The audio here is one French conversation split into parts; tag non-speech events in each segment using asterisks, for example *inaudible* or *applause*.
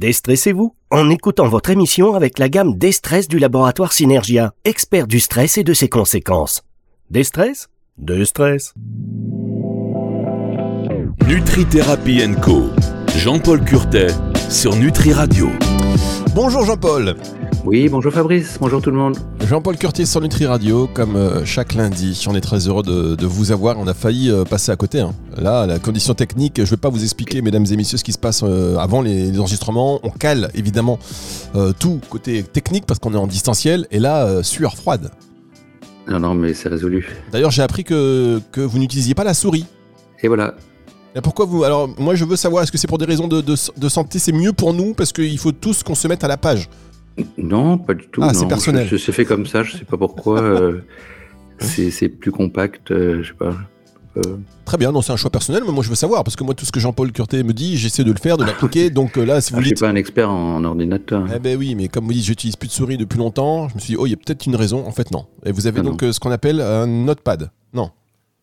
Déstressez-vous en écoutant votre émission avec la gamme Destress du laboratoire Synergia, expert du stress et de ses conséquences. Destress Destress. Nutri-Thérapie Co. Jean-Paul Curtet sur Nutri Radio. Bonjour Jean-Paul. Oui, bonjour Fabrice, bonjour tout le monde. Jean-Paul Curtier sur Nutri Radio, comme euh, chaque lundi. On est très heureux de, vous avoir. On a failli euh, passer à côté. Hein. Là, la condition technique, je ne vais pas vous expliquer, mesdames et messieurs, ce qui se passe euh, avant les, enregistrements. On cale évidemment tout côté technique parce qu'on est en distanciel. Et là, sueur froide. Non, non, mais c'est résolu. D'ailleurs, j'ai appris que, que vous n'utilisiez pas la souris. Et voilà. Et pourquoi vous Alors, moi, je veux savoir, est-ce que c'est pour des raisons de, de santé C'est mieux pour nous parce qu'il faut tous qu'on se mette à la page? Non, pas du tout. Ah, c'est personnel. Je fait comme ça, je sais pas pourquoi. Euh, *laughs* c'est plus compact, euh, je sais pas. Euh. Très bien, non, c'est un choix personnel, mais moi je veux savoir, parce que moi tout ce que Jean-Paul Curté me dit, j'essaie de le faire, de l'appliquer, *laughs* donc là si vous ah, dites... Je suis pas un expert en, ordinateur. Eh ben oui, mais comme vous dites, j'utilise plus de souris depuis longtemps, je me suis dit, oh, il y a peut-être une raison, en fait non. Et vous avez ah, donc ce qu'on appelle un notepad, non?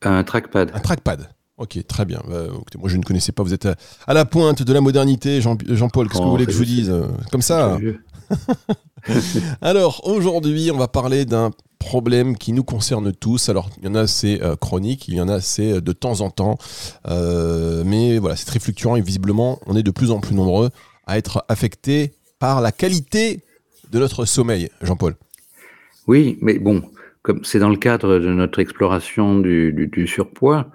Un trackpad. Un trackpad. Ok, très bien. Bah, moi, je ne connaissais pas. Vous êtes à, la pointe de la modernité, Jean-Paul. Qu'est-ce que vous oh, voulez que je vous dise Comme ça *laughs* Alors, aujourd'hui, on va parler d'un problème qui nous concerne tous. Alors, il y en a, c'est euh, chronique, il y en a, c'est euh, de temps en temps. Euh, mais voilà, c'est très fluctuant et visiblement, on est de plus en plus nombreux à être affectés par la qualité de notre sommeil, Jean-Paul. Oui, mais bon, comme c'est dans le cadre de notre exploration du, surpoids,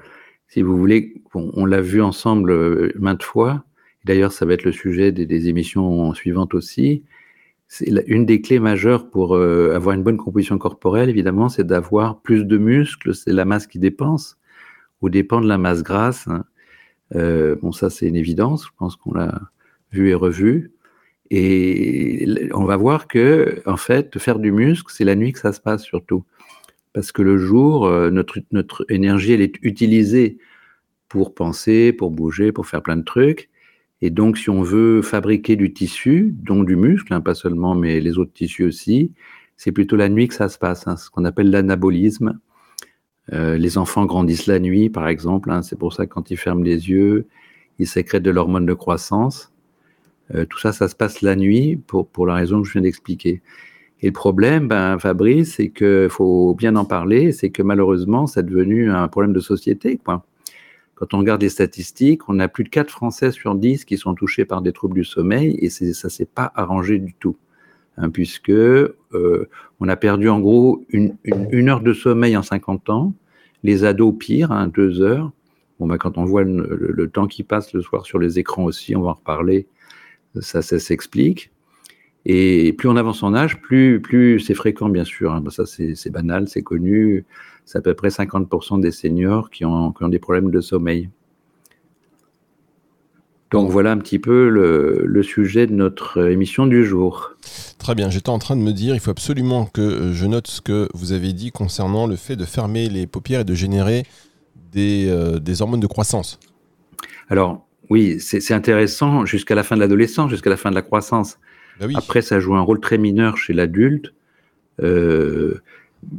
si vous voulez, on l'a vu ensemble maintes fois. D'ailleurs, ça va être le sujet des, émissions suivantes aussi une des clés majeures pour euh, avoir une bonne composition corporelle, évidemment, c'est d'avoir plus de muscles. C'est la masse qui dépense, ou dépend de la masse grasse. Hein. Euh, bon, ça, c'est une évidence. Je pense qu'on l'a vu et revu. Et on va voir que, en fait, faire du muscle, c'est la nuit que ça se passe surtout. Parce que le jour, euh, notre, notre énergie, elle est utilisée pour penser, pour bouger, pour faire plein de trucs. Et donc, si on veut fabriquer du tissu, dont du muscle, hein, pas seulement, mais les autres tissus aussi, c'est plutôt la nuit que ça se passe, hein, ce qu'on appelle l'anabolisme. Euh, les enfants grandissent la nuit, par exemple. Hein, c'est pour ça que quand ils ferment les yeux, ils sécrètent de l'hormone de croissance. Euh, tout ça, ça se passe la nuit pour, pour la raison que je viens d'expliquer. Et le problème, ben, Fabrice, c'est qu'il faut bien en parler, c'est que malheureusement, c'est devenu un problème de société. Quand on regarde les statistiques, on a plus de 4 Français sur 10 qui sont touchés par des troubles du sommeil et ça ne s'est pas arrangé du tout. Hein, puisque euh, on a perdu en gros une, heure de sommeil en 50 ans, les ados pire, hein, deux heures. Bon, bah, quand on voit le, temps qui passe le soir sur les écrans aussi, on va en reparler, ça, ça s'explique. Et plus on avance en âge, plus, plus c'est fréquent, bien sûr. Hein. Ça, c'est banal, c'est connu c'est à peu près 50% des seniors qui ont, des problèmes de sommeil. Donc voilà un petit peu le, sujet de notre émission du jour. Très bien, j'étais en train de me dire, il faut absolument que je note ce que vous avez dit concernant le fait de fermer les paupières et de générer des, euh, hormones de croissance. Alors oui, c'est intéressant jusqu'à la fin de l'adolescence, jusqu'à la fin de la croissance. Bah Après, ça joue un rôle très mineur chez l'adulte. Euh,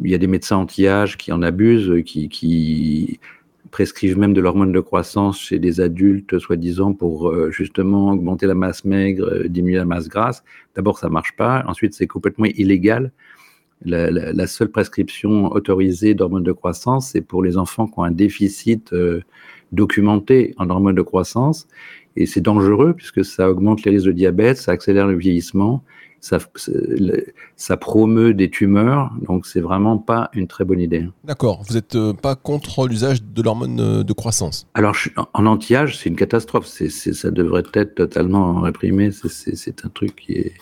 il y a des médecins anti-âge qui en abusent, qui, prescrivent même de l'hormone de croissance chez des adultes, soi-disant, pour euh, justement augmenter la masse maigre, euh, diminuer la masse grasse. D'abord, ça marche pas. Ensuite, c'est complètement illégal. La, seule prescription autorisée d'hormones de croissance, c'est pour les enfants qui ont un déficit euh, documenté en hormones de croissance. Et c'est dangereux puisque ça augmente les risques de diabète, ça accélère le vieillissement ça, promeut des tumeurs, donc c'est vraiment pas une très bonne idée. D'accord, vous n'êtes euh, pas contre l'usage de l'hormone euh, de croissance? Alors en anti-âge, c'est une catastrophe, ça devrait être totalement réprimé, c'est un truc qui est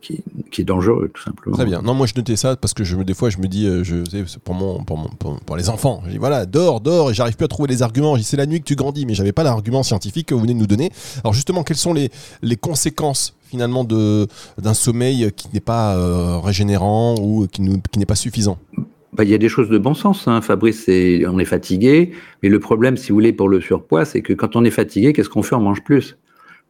qui, est dangereux, tout simplement. Très bien. Non, moi je notais ça parce que je, des fois je me dis, euh, je, pour, mon, pour, mon, pour, les enfants, je dis voilà, dors, dors, et j'arrive plus à trouver les arguments. C'est la nuit que tu grandis, mais j'avais pas l'argument scientifique que vous venez de nous donner. Alors justement, quelles sont les, les conséquences finalement d'un sommeil qui n'est pas euh, régénérant ou qui, qui n'est pas suffisant? Bah, il y a des choses de bon sens, hein. Fabrice. on est fatigué, mais le problème, si vous voulez, pour le surpoids, c'est que quand on est fatigué, qu'est-ce qu'on fait? On mange plus.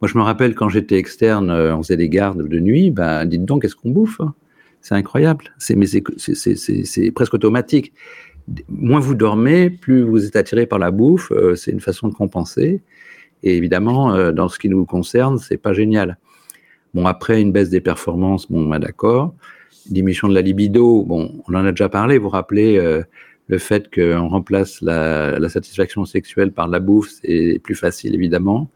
Moi, je me rappelle quand j'étais externe, euh, on faisait des gardes de nuit, ben, dites donc, qu'est-ce qu'on bouffe hein? C'est incroyable. C'est, presque automatique. Moins vous dormez, plus vous êtes attiré par la bouffe. Euh, c'est une façon de compenser. Et évidemment, dans ce qui nous concerne, c'est pas génial. Bon, après une baisse des performances, bon, bah, d'accord. Diminution de la libido, bon, on en a déjà parlé. Vous vous rappelez le fait qu'on remplace la, la, satisfaction sexuelle par la bouffe, c'est plus facile évidemment.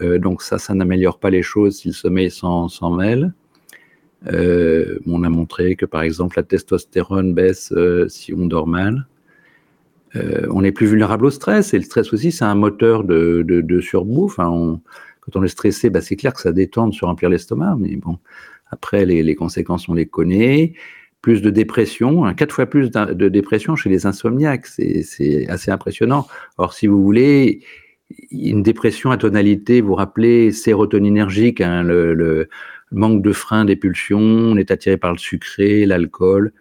Euh, donc ça, ça n'améliore pas les choses si le sommeil s'en mêle. Euh, on a montré que par exemple la testostérone baisse euh, si on dort mal. On est plus vulnérable au stress et le stress aussi c'est un moteur de, surbouffe. Hein. quand on est stressé, bah, c'est clair que ça détend de remplir l'estomac, mais bon, après les, les, conséquences on les connaît. Plus de dépression, hein, quatre fois plus de dépression chez les insomniaques, c'est assez impressionnant. Or, si vous voulez, une dépression à tonalité, vous rappelez, sérotoninergique, hein, le, le, manque de frein des pulsions, on est attiré par le sucré, l'alcool.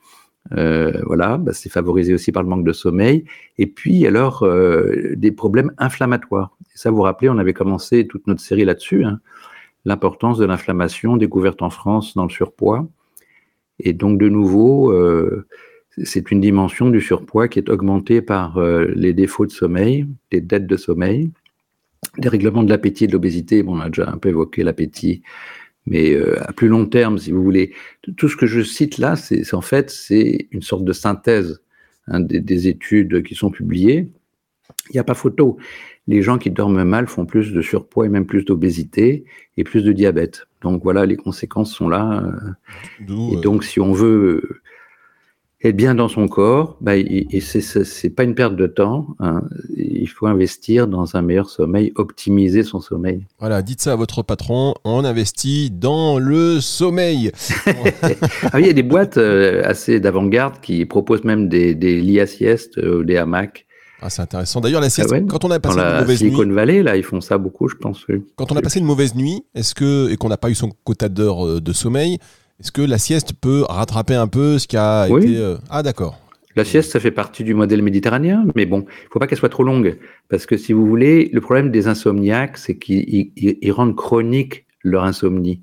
Euh, voilà, bah, c'est favorisé aussi par le manque de sommeil. Et puis, alors, euh, des problèmes inflammatoires. Et ça, vous vous rappelez, on avait commencé toute notre série là-dessus. Hein, L'importance de l'inflammation découverte en France dans le surpoids. Et donc, de nouveau, euh, c'est une dimension du surpoids qui est augmentée par euh, les défauts de sommeil, les dettes de sommeil, les règlements de l'appétit et de l'obésité. Bon, on a déjà un peu évoqué l'appétit, mais euh, à plus long terme, si vous voulez, tout ce que je cite là, c'est en fait c'est une sorte de synthèse hein, des, des, études qui sont publiées. Il n'y a pas photo. Les gens qui dorment mal font plus de surpoids et même plus d'obésité et plus de diabète. Donc voilà, les conséquences sont là. et donc, si on veut être bien dans son corps, bah, et c'est pas une perte de temps. Hein. Il faut investir dans un meilleur sommeil, optimiser son sommeil. Voilà, dites ça à votre patron. On investit dans le sommeil. *laughs* *laughs* ah, il y a des boîtes euh, assez d'avant-garde qui proposent même des, des lits à sieste, des hamacs. Ah, c'est intéressant. D'ailleurs, la sieste, ah quand on a passé une mauvaise Silicon nuit. Valley, là, ils font ça beaucoup, je pense. Quand on a passé une mauvaise nuit, est-ce que et qu'on n'a pas eu son quota d'heures euh, de sommeil, est-ce que la sieste peut rattraper un peu ce qui a oui. été. Euh... Ah, d'accord. La sieste, ça fait partie du modèle méditerranéen, mais bon, il faut pas qu'elle soit trop longue. Parce que si vous voulez, le problème des insomniaques, c'est qu'ils rendent chronique leur insomnie.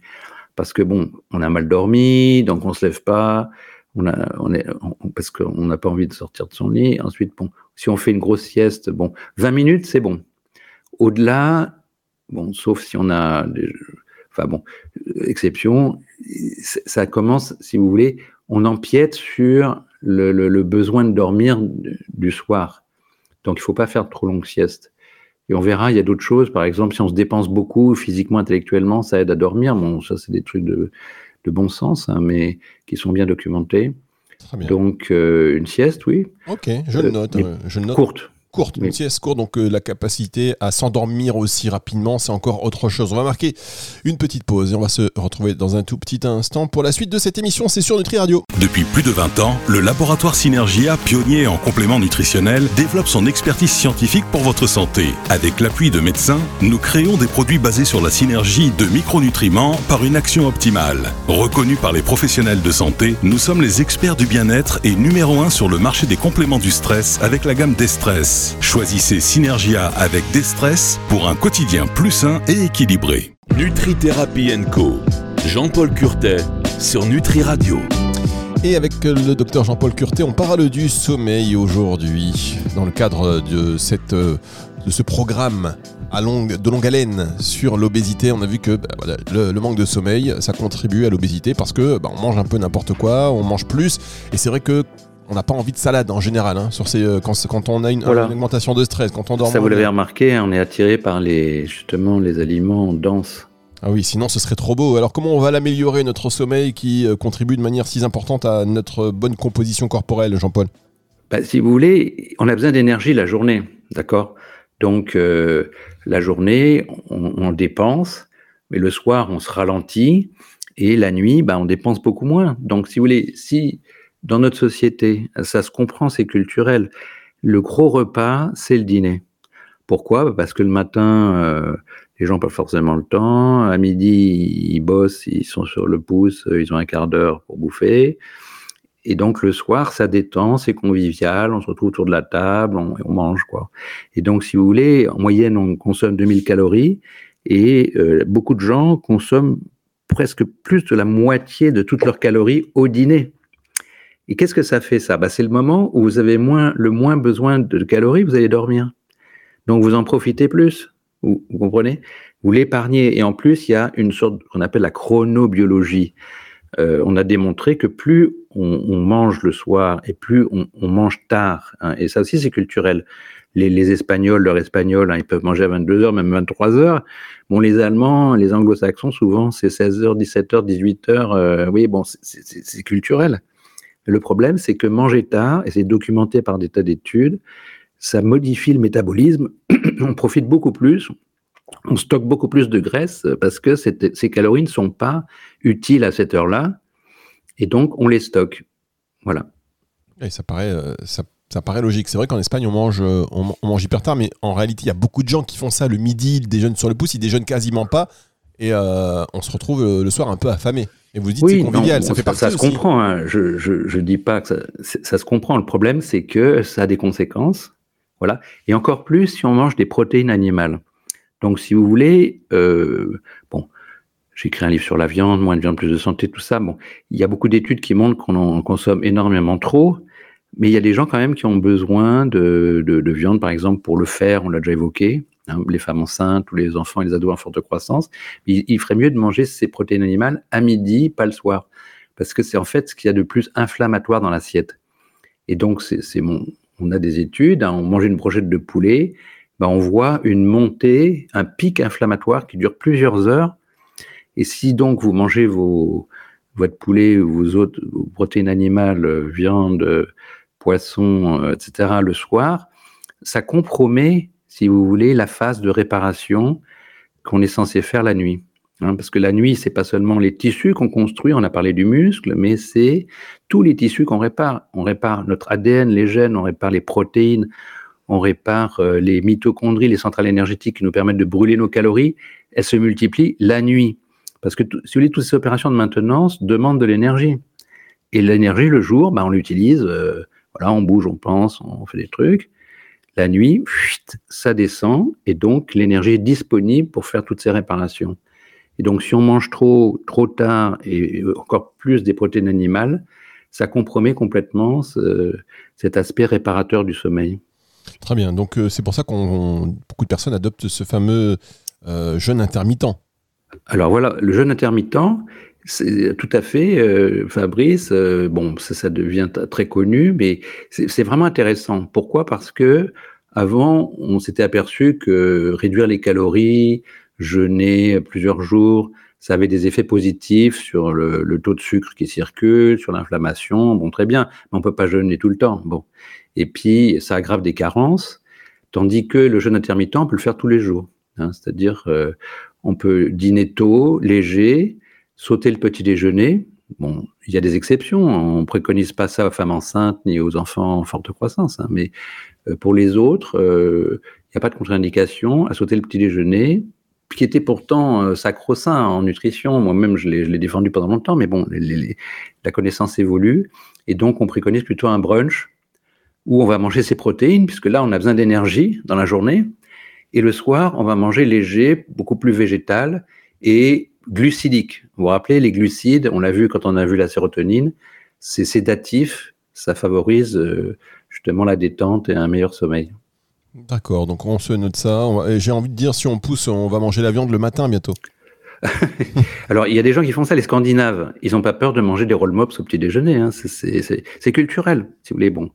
Parce que bon, on a mal dormi, donc on se lève pas, on a, on est, on, parce qu'on n'a pas envie de sortir de son lit. Ensuite, bon, si on fait une grosse sieste, bon, 20 minutes, c'est bon. Au-delà, bon, sauf si on a, des, enfin bon, exception, ça commence, si vous voulez, on empiète sur le, le, le besoin de dormir du soir. Donc, il ne faut pas faire de trop longues siestes. Et on verra, il y a d'autres choses. Par exemple, si on se dépense beaucoup physiquement, intellectuellement, ça aide à dormir. Bon, ça, c'est des trucs de, de bon sens, hein, mais qui sont bien documentés. Bien. Donc, euh, une sieste, oui. Ok, je le note. Euh, je note. Courte. Courte, une oui. sieste courte, donc euh, la capacité à s'endormir aussi rapidement, c'est encore autre chose. On va marquer une petite pause et on va se retrouver dans un tout petit instant pour la suite de cette émission. C'est sur Nutri Radio. Depuis plus de 20 ans, le laboratoire Synergia, pionnier en compléments nutritionnels, développe son expertise scientifique pour votre santé. Avec l'appui de médecins, nous créons des produits basés sur la synergie de micronutriments par une action optimale. Reconnus par les professionnels de santé, nous sommes les experts du bien-être et numéro 1 sur le marché des compléments du stress avec la gamme Destress. Choisissez Synergia avec Destress pour un quotidien plus sain et équilibré. Nutri-Thérapie Co. Jean-Paul Curtet sur Nutri Radio. Et avec le docteur Jean-Paul Curtet, on parle du sommeil aujourd'hui dans le cadre de, cette, de ce programme à longue, de longue haleine sur l'obésité. On a vu que bah, voilà, le, le, manque de sommeil, ça contribue à l'obésité parce que bah, on mange un peu n'importe quoi, on mange plus. Et c'est vrai que on n'a pas envie de salade en général hein, sur ces, euh, quand, quand, on a une, voilà. une, augmentation de stress, quand on dort. Ça, vous l'avez remarqué, on est attiré par les, justement les aliments denses. Ah oui, sinon ce serait trop beau. Alors comment on va l'améliorer, notre sommeil qui euh, contribue de manière si importante à notre bonne composition corporelle, Jean-Paul? Bah, Si vous voulez, on a besoin d'énergie la journée, d'accord? Donc euh, la journée, on, on, dépense, mais le soir, on se ralentit, et la nuit, bah, on dépense beaucoup moins. Donc si vous voulez, si dans notre société, ça se comprend, c'est culturel. Le gros repas, c'est le dîner. Pourquoi? Parce que le matin, euh, les gens n'ont pas forcément le temps. À midi, ils bossent, ils sont sur le pouce, ils ont un quart d'heure pour bouffer. Et donc le soir, ça détend, c'est convivial, on se retrouve autour de la table, on, on, mange quoi. Et donc si vous voulez, en moyenne, on consomme 2000 calories et euh, beaucoup de gens consomment presque plus de la moitié de toutes leurs calories au dîner. Et qu'est-ce que ça fait ça? Bah, C'est le moment où vous avez moins, le moins besoin de calories, vous allez dormir. Donc vous en profitez plus. Vous, comprenez? Vous l'épargnez. Et en plus, il y a une sorte qu'on appelle la chronobiologie. Euh, on a démontré que plus on, mange le soir et plus on, mange tard, hein, et ça aussi c'est culturel. Les, Espagnols, leur espagnol, hein, ils peuvent manger à 22h, même 23h. Bon, les Allemands, les Anglo-Saxons, souvent c'est 16h, 17h, 18h. oui, bon, c'est culturel. Le problème, c'est que manger tard, et c'est documenté par des tas d'études, ça modifie le métabolisme. *clears throat* on profite beaucoup plus, on stocke beaucoup plus de graisse parce que ces calories ne sont pas utiles à cette heure-là, et donc on les stocke. Voilà. Et ça paraît, euh, ça, paraît logique. C'est vrai qu'en Espagne, on mange, euh, on, mange hyper tard, mais en réalité, il y a beaucoup de gens qui font ça le midi, ils déjeunent sur le pouce, ils déjeunent quasiment pas, et euh, on se retrouve le soir un peu affamé. Et vous dites oui, c'est convivial, ça fait partie Ça se comprend, hein. je ne dis pas que ça, ça se comprend. Le problème, c'est que ça a des conséquences. Voilà. Et encore plus si on mange des protéines animales. Donc, si vous voulez, euh, bon, j'ai écrit un livre sur la viande, moins de viande, plus de santé, tout ça. Bon, il y a beaucoup d'études qui montrent qu'on en consomme énormément trop, mais il y a des gens quand même qui ont besoin de, viande, par exemple, pour le faire, on l'a déjà évoqué, hein, les femmes enceintes ou les enfants et les ados en forte croissance. Il, ferait mieux de manger ces protéines animales à midi, pas le soir, parce que c'est en fait ce qu'il y a de plus inflammatoire dans l'assiette. Et donc, c'est mon, on a des études, hein, on mange une brochette de poulet, bah, on voit une montée, un pic inflammatoire qui dure plusieurs heures. Et si donc vous mangez vos, votre poulet ou vos autres protéines animales, viande, poisson, euh, etc., le soir, ça compromet, si vous voulez, la phase de réparation qu'on est censé faire la nuit. Hein, parce que la nuit, c'est pas seulement les tissus qu'on construit, on a parlé du muscle, mais c'est tous les tissus qu'on répare. On répare notre ADN, les gènes, on répare les protéines, on répare euh, les mitochondries, les centrales énergétiques qui nous permettent de brûler nos calories, elles se multiplient la nuit. Parce que si vous voulez, toutes ces opérations de maintenance demandent de l'énergie. Et l'énergie, le jour, bah, on l'utilise, euh, voilà, on bouge, on pense, on fait des trucs. La nuit, ça descend, et donc l'énergie est disponible pour faire toutes ces réparations. Et donc, si on mange trop, trop tard et encore plus des protéines animales, ça compromet complètement cet aspect réparateur du sommeil. Très bien. Donc euh, c'est pour ça qu'on beaucoup de personnes adoptent ce fameux euh, jeûne intermittent. Alors voilà, le jeûne intermittent, c'est tout à fait, euh, Fabrice. bon, ça, devient très connu, mais c'est vraiment intéressant. Pourquoi? Parce que avant, on s'était aperçu que réduire les calories, jeûner plusieurs jours, ça avait des effets positifs sur le, le taux de sucre qui circule, sur l'inflammation. Bon, très bien, mais on peut pas jeûner tout le temps. Bon, et puis ça aggrave des carences, tandis que le jeûne intermittent, on peut le faire tous les jours. Hein, C'est-à-dire, euh, on peut dîner tôt, léger, sauter le petit déjeuner. Bon, il y a des exceptions, on préconise pas ça aux femmes enceintes ni aux enfants en forte croissance, hein, mais euh, pour les autres, euh, il n'y a pas de contre-indication à sauter le petit déjeuner, qui était pourtant sacro-saint en nutrition. Moi-même, je l'ai défendu pendant longtemps, mais bon, la connaissance évolue. Et donc, on préconise plutôt un brunch où on va manger ses protéines, puisque là, on a besoin d'énergie dans la journée. Et le soir, on va manger léger, beaucoup plus végétal et glucidique. Vous vous rappelez, les glucides, on l'a vu quand on a vu la sérotonine, c'est sédatif, ça favorise euh, justement la détente et un meilleur sommeil. D'accord, donc on se note ça. J'ai envie de dire, si on pousse, on va manger la viande le matin bientôt. *laughs* Alors, il y a des gens qui font ça, les Scandinaves. Ils n'ont pas peur de manger des roll mops au petit déjeuner. Hein. C'est culturel, si vous voulez. Bon,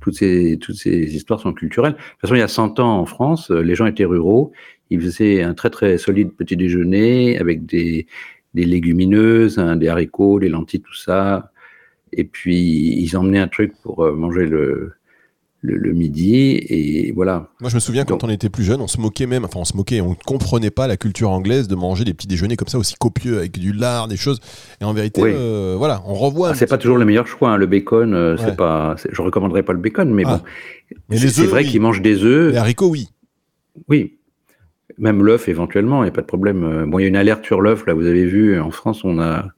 toutes ces, toutes ces histoires sont culturelles. De toute façon, il y a 100 ans en France, euh, les gens étaient ruraux, ils faisaient un très très solide petit déjeuner avec des, des légumineuses, hein, des haricots, des lentilles, tout ça. Et puis, ils emmenaient un truc pour euh, manger le, le, midi et voilà. Moi je me souviens quand on était plus jeune, on se moquait même, enfin on se moquait, on ne comprenait pas la culture anglaise de manger des petits déjeuners comme ça aussi copieux avec du lard, des choses. Et en vérité, euh, voilà, on revoit. Ah, c'est pas toujours le meilleur choix. Hein. Le bacon, euh, c'est pas, je recommanderais pas le bacon, mais ah. bon, c'est vrai qu'ils mangent des œufs. Les haricots, oui. Oui. Même l'œuf éventuellement, il n'y a pas de problème. Euh, bon, il y a une alerte sur l'œuf là. Vous avez vu en France, on a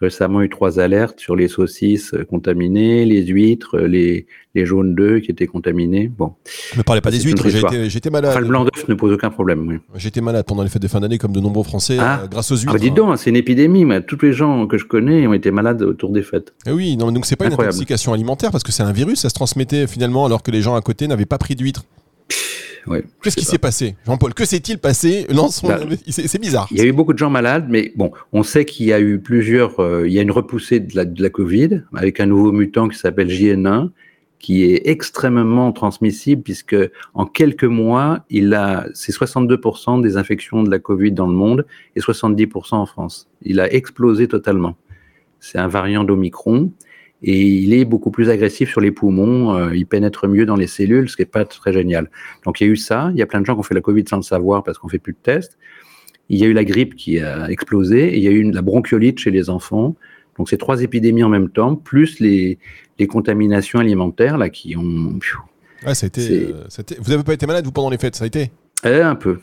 récemment eu trois alertes sur les saucisses contaminées, les huîtres, les, les jaunes d'œufs qui étaient contaminés. Bon. Ne parlez pas des huîtres, j'étais malade. Enfin, le blanc d'œuf ne pose aucun problème. Oui. J'étais malade pendant les fêtes de fin d'année, comme de nombreux Français, ah. euh, grâce aux huîtres. Ah, dis donc, c'est une épidémie. Mais tous les gens que je connais ont été malades autour des fêtes. Eh oui, non, donc c'est pas une intoxication alimentaire parce que c'est un virus, ça se transmettait finalement alors que les gens à côté n'avaient pas pris d'huîtres. Oui. Qu'est-ce qui s'est passé, Jean-Paul Que s'est-il passé? Bah, C'est bizarre. Il y a eu beaucoup de gens malades, mais bon, on sait qu'il y a eu plusieurs. Euh, il y a une repoussée de la, de la Covid avec un nouveau mutant qui s'appelle JN1, qui est extrêmement transmissible puisque en quelques mois, il a c'est 62% des infections de la Covid dans le monde et 70% en France. Il a explosé totalement. C'est un variant d'Omicron et il est beaucoup plus agressif sur les poumons, euh, il pénètre mieux dans les cellules, ce qui n'est pas très génial. Donc il y a eu ça, il y a plein de gens qui ont fait la Covid sans le savoir parce qu'on fait plus de tests. Il y a eu la grippe qui a explosé, et il y a eu la bronchiolite chez les enfants. Donc c'est trois épidémies en même temps, plus les, les contaminations alimentaires là qui ont. Ouais, ça a été, euh, vous n'avez pas été malade vous pendant les fêtes, ça a été? Eh, Un peu.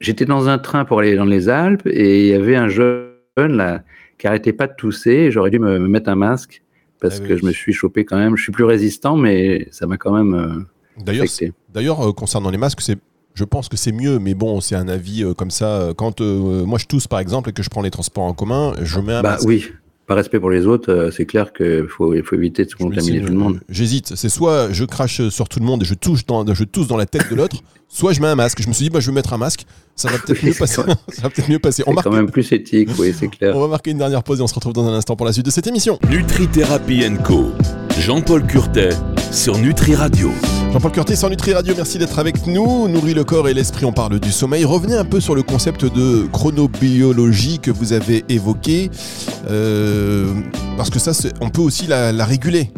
J'étais dans un train pour aller dans les Alpes et il y avait un jeune là qui arrêtait pas de tousser. J'aurais dû me, mettre un masque parce ah que je me suis chopé quand même. Je suis plus résistant, mais ça m'a quand même euh, d'ailleurs, D'ailleurs, euh, concernant les masques, c'est je pense que c'est mieux, mais bon, c'est un avis euh, comme ça. Quand moi je tousse par exemple et que je prends les transports en commun, je mets un bah, masque. Oui, par respect pour les autres, euh, c'est clair qu'il faut, il faut éviter de se contaminer tout le monde. J'hésite. C'est soit je crache sur tout le monde et je touche dans, je tousse dans la tête de l'autre, *laughs* soit je mets un masque. Je me suis dit, bah, je vais mettre un masque. Ça va peut-être mieux passer. *laughs* ça va peut-être mieux passer. On quand même plus éthique, oui, c'est clair. On va marquer une dernière pause et on se retrouve dans un instant pour la suite de cette émission. Nutri Thérapie Co. Jean-Paul Curtet sur Nutri Radio. Jean-Paul Curtis sur Nutri Radio, merci d'être avec nous. Nourrit le corps et l'esprit, on parle du sommeil. Revenez un peu sur le concept de chronobiologie que vous avez évoqué, euh, parce que ça, on peut aussi la, réguler.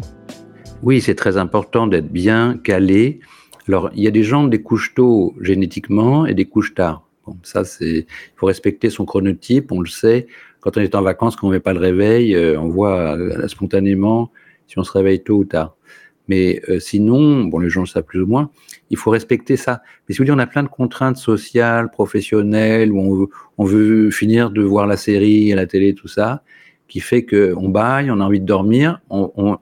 Oui, c'est très important d'être bien calé. Alors, il y a des gens des couches tôt génétiquement et des couches tard. Ça, c'est, il faut respecter son chronotype, on le sait. Quand on est en vacances, quand on ne met pas le réveil, euh, on voit euh, spontanément si on se réveille tôt ou tard. Mais euh, sinon, bon, les gens le savent plus ou moins, il faut respecter ça. Mais si vous voulez, on a plein de contraintes sociales, professionnelles, où on veut, finir de voir la série, à la télé, tout ça, qui fait qu'on baille, on a envie de dormir, on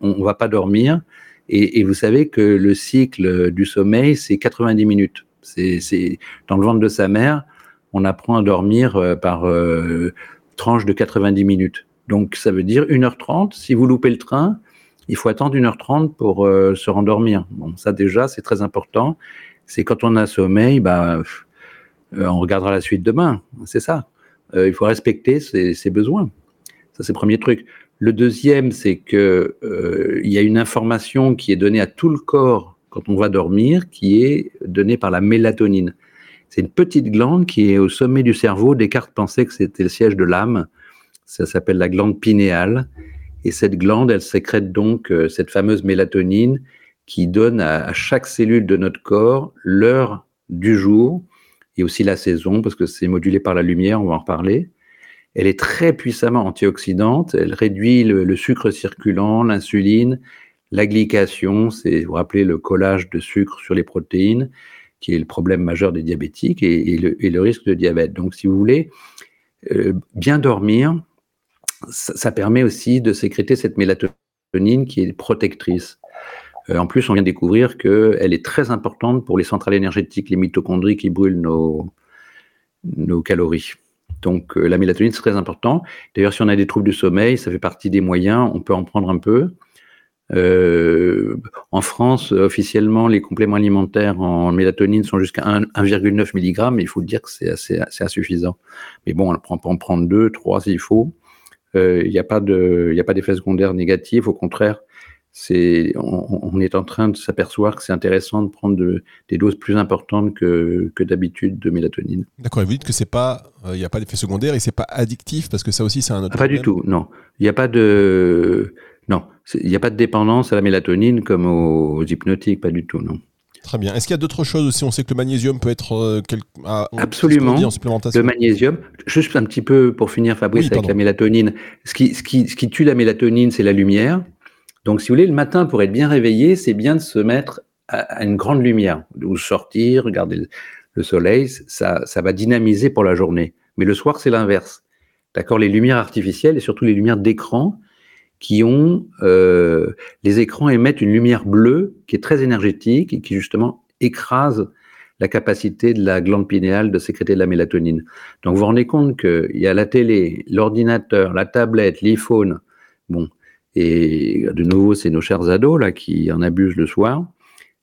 on va pas dormir. Et, et, vous savez que le cycle du sommeil, c'est 90 minutes. C'est dans le ventre de sa mère, on apprend à dormir euh, par euh, tranche de 90 minutes. Donc ça veut dire 1h30. Si vous loupez le train, il faut attendre 1h30 pour euh, se rendormir. Bon, ça déjà, c'est très important. C'est quand on a sommeil, bah, euh, on regardera la suite demain. C'est ça. Euh, il faut respecter ses, besoins. Ça, c'est le premier truc. Le deuxième, c'est que il y a une information qui est donnée à tout le corps quand on va dormir, qui est donnée par la mélatonine. C'est une petite glande qui est au sommet du cerveau. Descartes pensait que c'était le siège de l'âme. Ça s'appelle la glande pinéale. Et cette glande, elle sécrète donc euh, cette fameuse mélatonine qui donne à, chaque cellule de notre corps l'heure du jour et aussi la saison, parce que c'est modulé par la lumière, on va en reparler. Elle est très puissamment antioxydante, elle réduit le, sucre circulant, l'insuline, la glycation, c'est, vous rappelez, le collage de sucre sur les protéines, qui est le problème majeur des diabétiques et, le, risque de diabète. Donc, si vous voulez euh, bien dormir, ça, permet aussi de sécréter cette mélatonine qui est protectrice. Euh, en plus, on vient de découvrir qu'elle est très importante pour les centrales énergétiques, les mitochondries qui brûlent nos, calories. Donc euh, la mélatonine, c'est très important. D'ailleurs, si on a des troubles du sommeil, ça fait partie des moyens, on peut en prendre un peu. Euh, en France, officiellement, les compléments alimentaires en mélatonine sont jusqu'à 1,9 mg, mais il faut dire que c'est assez, insuffisant. Mais bon, on peut en prendre deux, trois s'il faut. Euh, il n'y a pas d'effet secondaire négatif. Au contraire, c'est, on, est en train de s'apercevoir que c'est intéressant de prendre des doses plus importantes que, que d'habitude de mélatonine. D'accord, et vous dites que c'est pas, euh, il n'y a pas d'effet secondaire et c'est pas addictif parce que ça aussi c'est un autre. Ah, pas du tout, non. Il n'y a pas de, non, il n'y a pas de dépendance à la mélatonine comme aux hypnotiques, pas du tout, non. Très bien. Est-ce qu'il y a d'autres choses aussi? On sait que le magnésium peut être euh, absolument en supplémentation. Le magnésium, juste un petit peu pour finir, Fabrice, avec la mélatonine. Ce qui, ce, qui, ce qui tue la mélatonine, c'est la lumière. Donc, si vous voulez, le matin, pour être bien réveillé, c'est bien de se mettre à, une grande lumière, ou sortir, regarder le, soleil, ça, ça va dynamiser pour la journée. Mais le soir, c'est l'inverse. D'accord? Les lumières artificielles et surtout les lumières d'écran qui ont euh, les écrans émettent une lumière bleue qui est très énergétique et qui justement écrase la capacité de la glande pinéale de sécréter de la mélatonine. Donc vous vous rendez compte qu'il y a la télé, l'ordinateur, la tablette, l'iPhone, bon, et de nouveau c'est nos chers ados là qui en abusent le soir.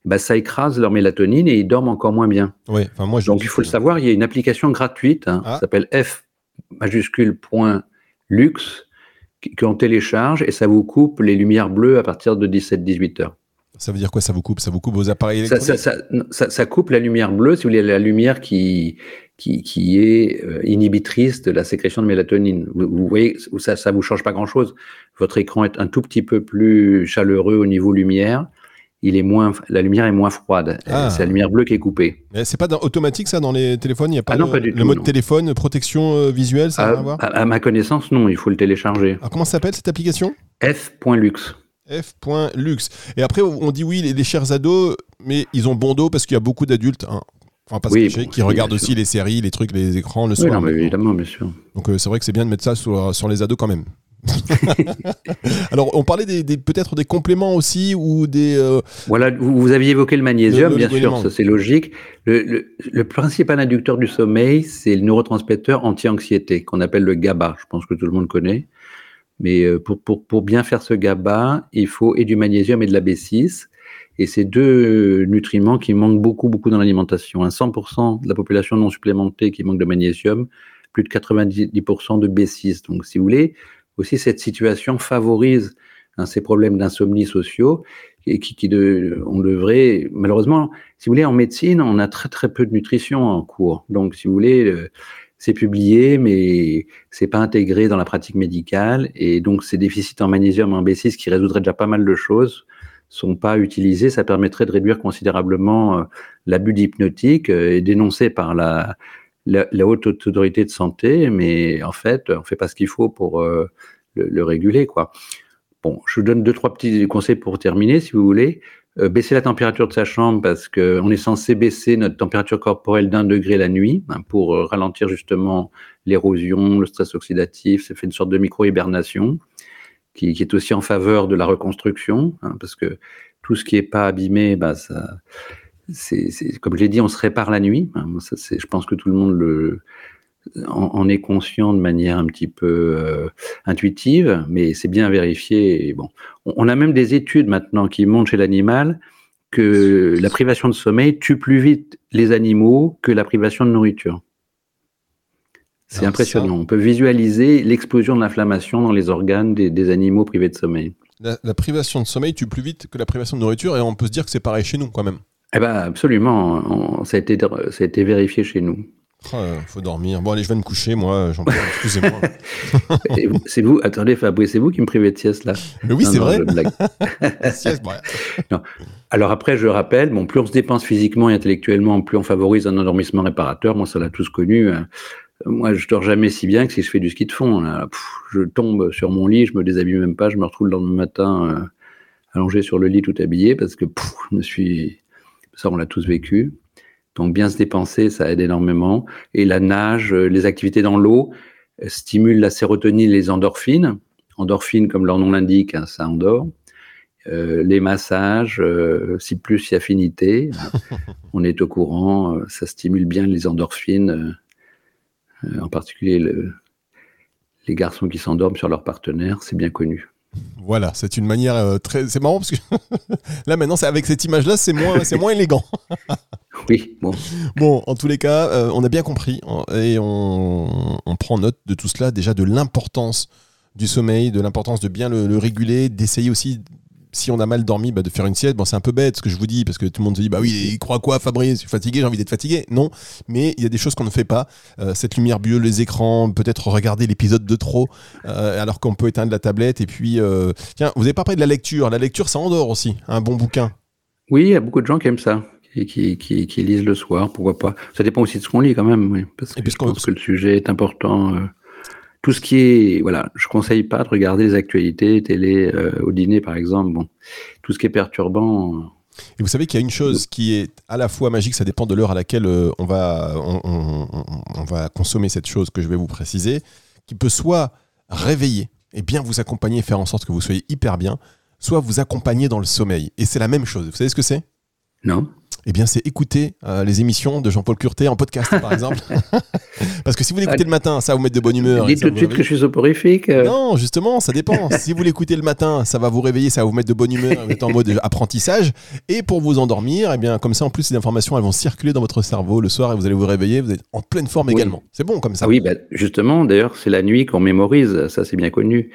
bah, ça écrase leur mélatonine et ils dorment encore moins bien. Ouais, enfin moi je Donc il faut le savoir, il y a une application gratuite, hein, Ah. qui s'appelle F majuscule point luxe, qu'on télécharge et ça vous coupe les lumières bleues à partir de 17-18 heures. Ça veut dire quoi ça vous coupe? Ça vous coupe vos appareils électroniques? ça, ça, ça- ça coupe la lumière bleue, si vous voulez, la lumière qui, qui, qui est euh, inhibitrice de la sécrétion de mélatonine. Vous, vous voyez, ça ça vous change pas grand-chose. Votre écran est un tout petit peu plus chaleureux au niveau lumière. Il est moins, la lumière est moins froide. Ah. Euh, C'est la lumière bleue qui est coupée. C'est pas dans- automatique ça dans les téléphones Il y a pas, Ah non, le, pas du le tout, mode non. téléphone, protection euh, visuelle, ça a À, à ma connaissance, non, il faut le télécharger. Alors, Comment s'appelle cette application? F.luxe. F.luxe. Et après, on dit oui, les, les chers ados, mais ils ont bon dos parce qu'il y a beaucoup d'adultes, hein, enfin pas Oui, cacher, bon, qui oui, regardent aussi sûr. les séries, les trucs, les écrans le Oui, soir. non, mais évidemment, bien sûr. Donc euh, c'est vrai que c'est bien de mettre ça sur, sur les ados quand même. *laughs* Alors on parlait des, des- peut-être des compléments aussi ou des... euh, Voilà, vous, vous aviez évoqué le magnésium, Le- le bien sûr, ça c'est logique. Le, principal inducteur du sommeil, c'est le neurotransmetteur anti-anxiété, qu'on appelle le GABA. Je pense que tout le monde connaît. Mais euh, pour, pour, pour bien faire ce GABA, il faut et du magnésium et de la B6. Et c'est deux nutriments qui manquent beaucoup, beaucoup dans l'alimentation. Un 100% de la population non supplémentée qui manque de magnésium, plus de 90% de B6. Donc, si vous voulez, aussi cette situation favorise hein, ces problèmes d'insomnie sociaux et qui, qui de, on devrait, malheureusement, si vous voulez, en médecine, on a très très peu de nutrition en cours. Donc, si vous voulez, c'est publié, mais c'est pas intégré dans la pratique médicale, et donc ces déficits en magnésium, en B6, qui résoudraient déjà pas mal de choses, sont pas utilisés. Ça permettrait de réduire considérablement euh, l'abus d'hypnotique euh, et dénoncé par la, la, haute autorité de santé, mais en fait, on fait pas ce qu'il faut pour euh, le, le réguler, quoi. Bon, je vous donne deux, trois petits conseils pour terminer, si vous voulez. Euh, baisser la température de sa chambre parce qu'on est censé baisser notre température corporelle d'un degré la nuit hein, pour euh, ralentir justement l'érosion, le stress oxydatif. Ça fait une sorte de micro-hibernation qui, est aussi en faveur de la reconstruction hein, parce que tout ce qui est pas abîmé, bah, ça, c'est, c'est- comme je l'ai dit, on se répare la nuit. Moi, ça, c'est, je pense que tout le monde le, en, en est conscient de manière un petit peu euh, intuitive, mais c'est bien vérifié. Et bon, on, on a même des études maintenant qui montrent chez l'animal que la privation de sommeil tue plus vite les animaux que la privation de nourriture. C'est Alors impressionnant. On peut visualiser l'explosion de l'inflammation dans les organes des, des animaux privés de sommeil. la, la privation de sommeil tue plus vite que la privation de nourriture et on peut se dire que c'est pareil chez nous quand même. Eh ben, absolument. On- ça, a été, ça a été vérifié chez nous. Oh, euh, faut dormir. Bon allez, je vais me coucher moi, excusez-moi. *laughs* C'est vous, attendez Fabrice, c'est vous qui me privez de sieste là Mais oui, Non, c'est non, vrai. *laughs* Sieste, ouais. Alors après, je rappelle, bon, plus on se dépense physiquement et intellectuellement, plus on favorise un endormissement réparateur. Moi, ça l'a tous connu. hein. Moi, je dors jamais si bien que si je fais du ski de fond. là. Pff, je tombe sur mon lit, je me déshabille même pas, je me retrouve le lendemain matin euh, allongé sur le lit tout habillé parce que pff, je me suis. Ça, on l'a tous vécu. Donc, bien se dépenser, ça aide énormément. Et la nage, euh, les activités dans l'eau euh, stimulent la sérotonine, les endorphines. Endorphines, comme leur nom l'indique, hein, ça endort. Euh, les massages, euh, si plus si affinité, *laughs* on est au courant, euh, ça stimule bien les endorphines, en particulier le- les garçons qui s'endorment sur leur partenaire, c'est bien connu. Voilà, c'est une manière euh, très. C'est marrant parce que *laughs* là maintenant, c'est avec cette image-là, c'est moins, c'est moins élégant. *laughs* Oui, bon, Bon, en tous les cas, euh, on a bien compris on- et on, on prend note de tout cela, déjà de l'importance du sommeil, de l'importance de bien le, le réguler, d'essayer aussi, si on a mal dormi, bah, de faire une sieste. Bon, c'est un peu bête ce que je vous dis, parce que tout le monde se dit, bah oui, il croit quoi, Fabrice? Je suis fatigué, j'ai envie d'être fatigué. Non, mais il y a des choses qu'on ne fait pas. Euh, cette lumière bleue, les écrans, peut-être regarder l'épisode de trop, euh, alors qu'on peut éteindre la tablette. Et puis, euh, tiens, vous avez pas parlé de la lecture. La lecture, ça endort aussi, un bon bouquin. oui, il y a beaucoup de gens qui aiment ça, qui, qui, qui, qui lisent le soir, pourquoi pas. Ça dépend aussi de ce qu'on lit quand même, oui, parce que Et puis ce je pense que le sujet est important. Tout ce qui est, voilà, je conseille pas de regarder les actualités télé euh, au dîner par exemple. Bon, tout ce qui est perturbant, Et vous savez qu'il y a une chose qui est à la fois magique, ça dépend de l'heure à laquelle euh, on, va, on, on- on- on va consommer cette chose que je vais vous préciser, qui peut soit réveiller et bien vous accompagner faire en sorte que vous soyez hyper bien, soit vous accompagner dans le sommeil. Et c'est la même chose. Vous savez ce que c'est? Non eh bien, c'est écouter euh, les émissions de Jean-Paul Curté en podcast, par *laughs* exemple. *laughs* Parce que si vous l'écoutez le matin, ça va vous mettre de bonne humeur. Dites tout de suite que je suis soporifique. Euh. Non, justement, ça dépend. *laughs* si vous l'écoutez le matin, ça va vous réveiller, ça va vous mettre de bonne humeur, vous êtes en mode apprentissage. Et pour vous endormir, eh bien, comme ça, en plus, ces informations, elles vont circuler dans votre cerveau le soir et vous allez vous réveiller, vous êtes en pleine forme également. C'est bon comme ça. Ah oui, bah, justement, d'ailleurs, c'est la nuit qu'on mémorise, ça c'est bien connu.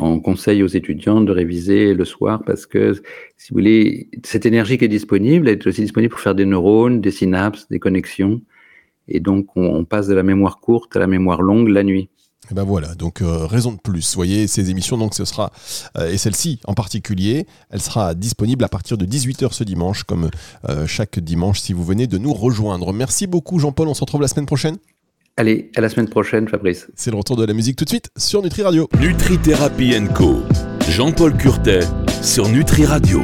On conseille aux étudiants de réviser le soir parce que, si vous voulez, cette énergie qui est disponible, elle est aussi disponible pour faire des neurones, des synapses, des connexions. Et donc, on, passe de la mémoire courte à la mémoire longue la nuit. Et ben voilà, donc euh, raison de plus. Voyez, ces émissions, donc ce sera, euh, et celle-ci en particulier, elle sera disponible à partir de 18h ce dimanche, comme euh, chaque dimanche, si vous venez de nous rejoindre. Merci beaucoup, Jean-Paul. On se retrouve la semaine prochaine. Allez, à la semaine prochaine, Fabrice. C'est le retour de la musique tout de suite sur Nutri Radio. Nutri Thérapie Co. Jean-Paul Curtet sur Nutri Radio.